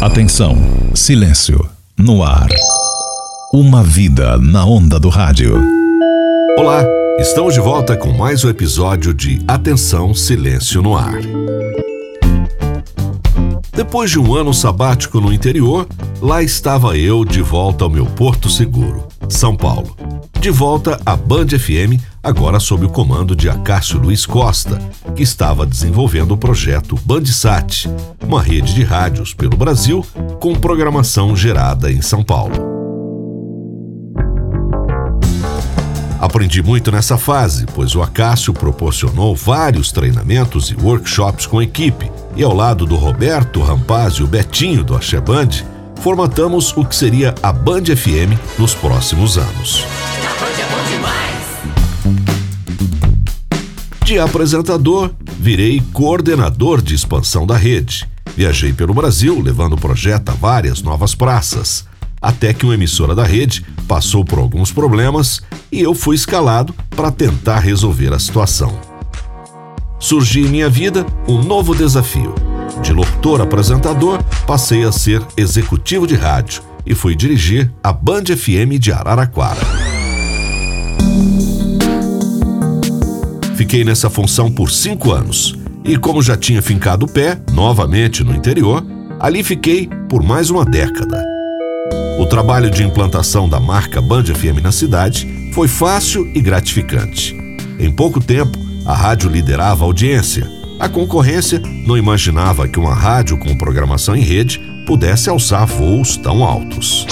Atenção, silêncio, no ar. Uma vida na onda do rádio. Olá, estamos de volta com mais um episódio de Atenção, Silêncio no Ar. Depois de um ano sabático no interior, lá estava eu de volta ao meu porto seguro, São Paulo. De volta à Band FM, agora sob o comando de Acácio Luiz Costa, que estava desenvolvendo o projeto Bandsat, uma rede de rádios pelo Brasil com programação gerada em São Paulo. Aprendi muito nessa fase, pois o Acácio proporcionou vários treinamentos e workshops com a equipe, e ao lado do Roberto Rampaz e o Betinho do Axé Band, formatamos o que seria a Band FM nos próximos anos. De apresentador, virei coordenador de expansão da rede. Viajei pelo Brasil levando o projeto a várias novas praças, até que uma emissora da rede passou por alguns problemas e eu fui escalado para tentar resolver a situação. Surgiu em minha vida um novo desafio. De locutor apresentador, passei a ser executivo de rádio e fui dirigir a Band FM de Araraquara. Fiquei nessa função por cinco anos e, como já tinha fincado o pé novamente no interior, ali fiquei por mais uma década. O trabalho de implantação da marca Band FM na cidade foi fácil e gratificante. Em pouco tempo, a rádio liderava a audiência. A concorrência não imaginava que uma rádio com programação em rede pudesse alçar voos tão altos.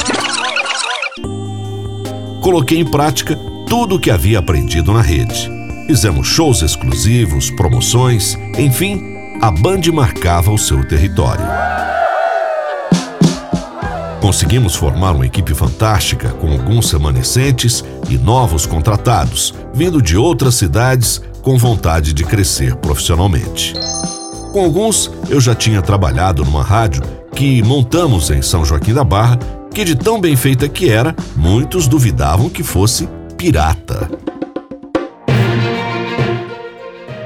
Coloquei em prática tudo o que havia aprendido na rede Fizemos shows exclusivos, promoções, enfim, a Band marcava o seu território. Conseguimos formar uma equipe fantástica com alguns remanescentes e novos contratados, vindo de outras cidades com vontade de crescer profissionalmente. Com alguns, eu já tinha trabalhado numa rádio que montamos em São Joaquim da Barra, que de tão bem feita que era, muitos duvidavam que fosse pirata.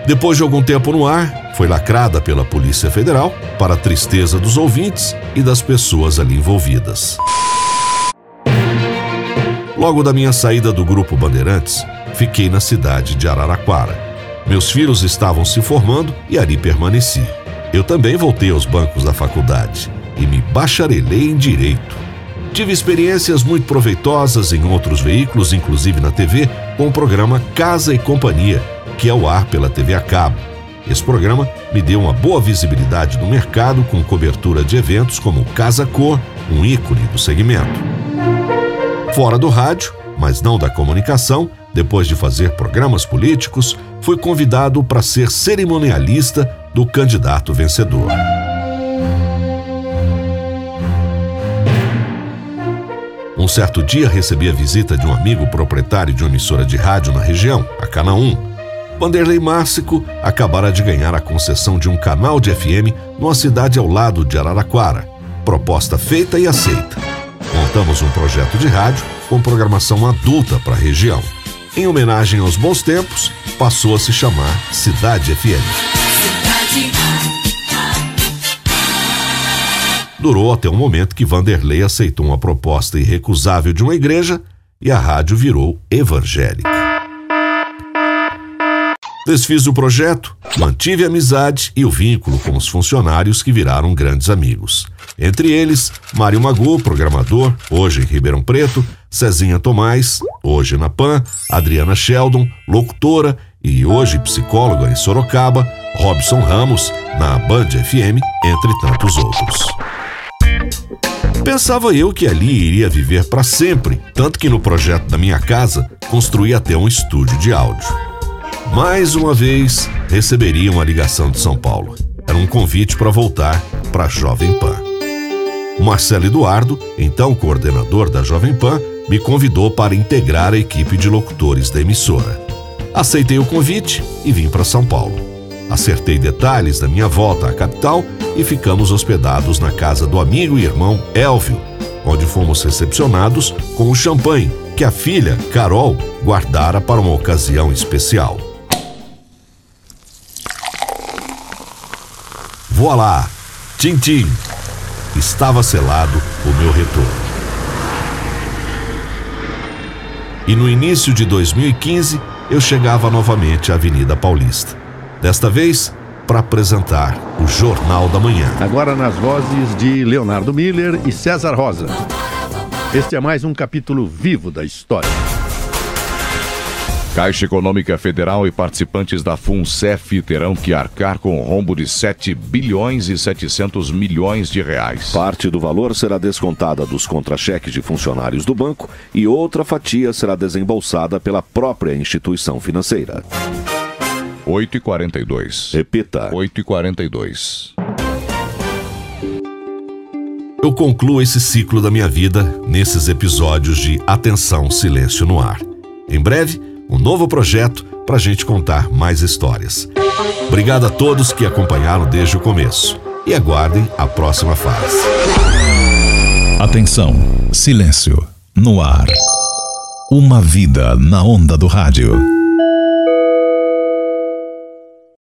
Depois de algum tempo no ar, foi lacrada pela Polícia Federal, para tristeza dos ouvintes e das pessoas ali envolvidas. Logo da minha saída do Grupo Bandeirantes, fiquei na cidade de Araraquara. Meus filhos estavam se formando e ali permaneci. Eu também voltei aos bancos da faculdade e me bacharelei em Direito. Tive experiências muito proveitosas em outros veículos, inclusive na TV, com o programa Casa e Companhia, é ao ar pela TV a cabo. Esse programa me deu uma boa visibilidade no mercado com cobertura de eventos como Casa Cor, um ícone do segmento. Fora do rádio, mas não da comunicação, depois de fazer programas políticos, fui convidado para ser cerimonialista do candidato vencedor. Um certo dia recebi a visita de um amigo proprietário de uma emissora de rádio na região, a Cana 1, Vanderlei Márcico acabara de ganhar a concessão de um canal de FM numa cidade ao lado de Araraquara. Proposta feita e aceita. Montamos um projeto de rádio com programação adulta para a região. Em homenagem aos bons tempos, passou a se chamar Cidade FM. Durou até o momento que Vanderlei aceitou uma proposta irrecusável de uma igreja e a rádio virou evangélica. Desfiz o projeto, mantive a amizade e o vínculo com os funcionários que viraram grandes amigos. Entre eles, Mário Magu, programador, hoje em Ribeirão Preto, Cezinha Tomás, hoje na PAN, Adriana Sheldon, locutora e hoje psicóloga em Sorocaba, Robson Ramos, na Band FM, entre tantos outros. Pensava eu que ali iria viver para sempre, tanto que no projeto da minha casa construí até um estúdio de áudio. Mais uma vez, receberia uma ligação de São Paulo. Era um convite para voltar para a Jovem Pan. Marcelo Eduardo, então coordenador da Jovem Pan, me convidou para integrar a equipe de locutores da emissora. Aceitei o convite e vim para São Paulo. Acertei detalhes da minha volta à capital e ficamos hospedados na casa do amigo e irmão Elvio, onde fomos recepcionados com o champanhe que a filha, Carol, guardara para uma ocasião especial. Voilá! Tim Tim! estava selado o meu retorno. E no início de 2015, eu chegava novamente à Avenida Paulista. Desta vez, para apresentar o Jornal da Manhã. Agora nas vozes de Leonardo Miller e César Rosa. Este é mais um capítulo vivo da história. Caixa Econômica Federal e participantes da FUNCEF terão que arcar com um rombo de 7 bilhões e 700 milhões de reais. Parte do valor será descontada dos contra-cheques de funcionários do banco e outra fatia será desembolsada pela própria instituição financeira. 8 e 42. Repita. 8 e 42. Eu concluo esse ciclo da minha vida nesses episódios de Atenção Silêncio no Ar. Em breve, um novo projeto para a gente contar mais histórias. Obrigado a todos que acompanharam desde o começo e aguardem a próxima fase. Atenção, silêncio, no ar. Uma vida na onda do rádio.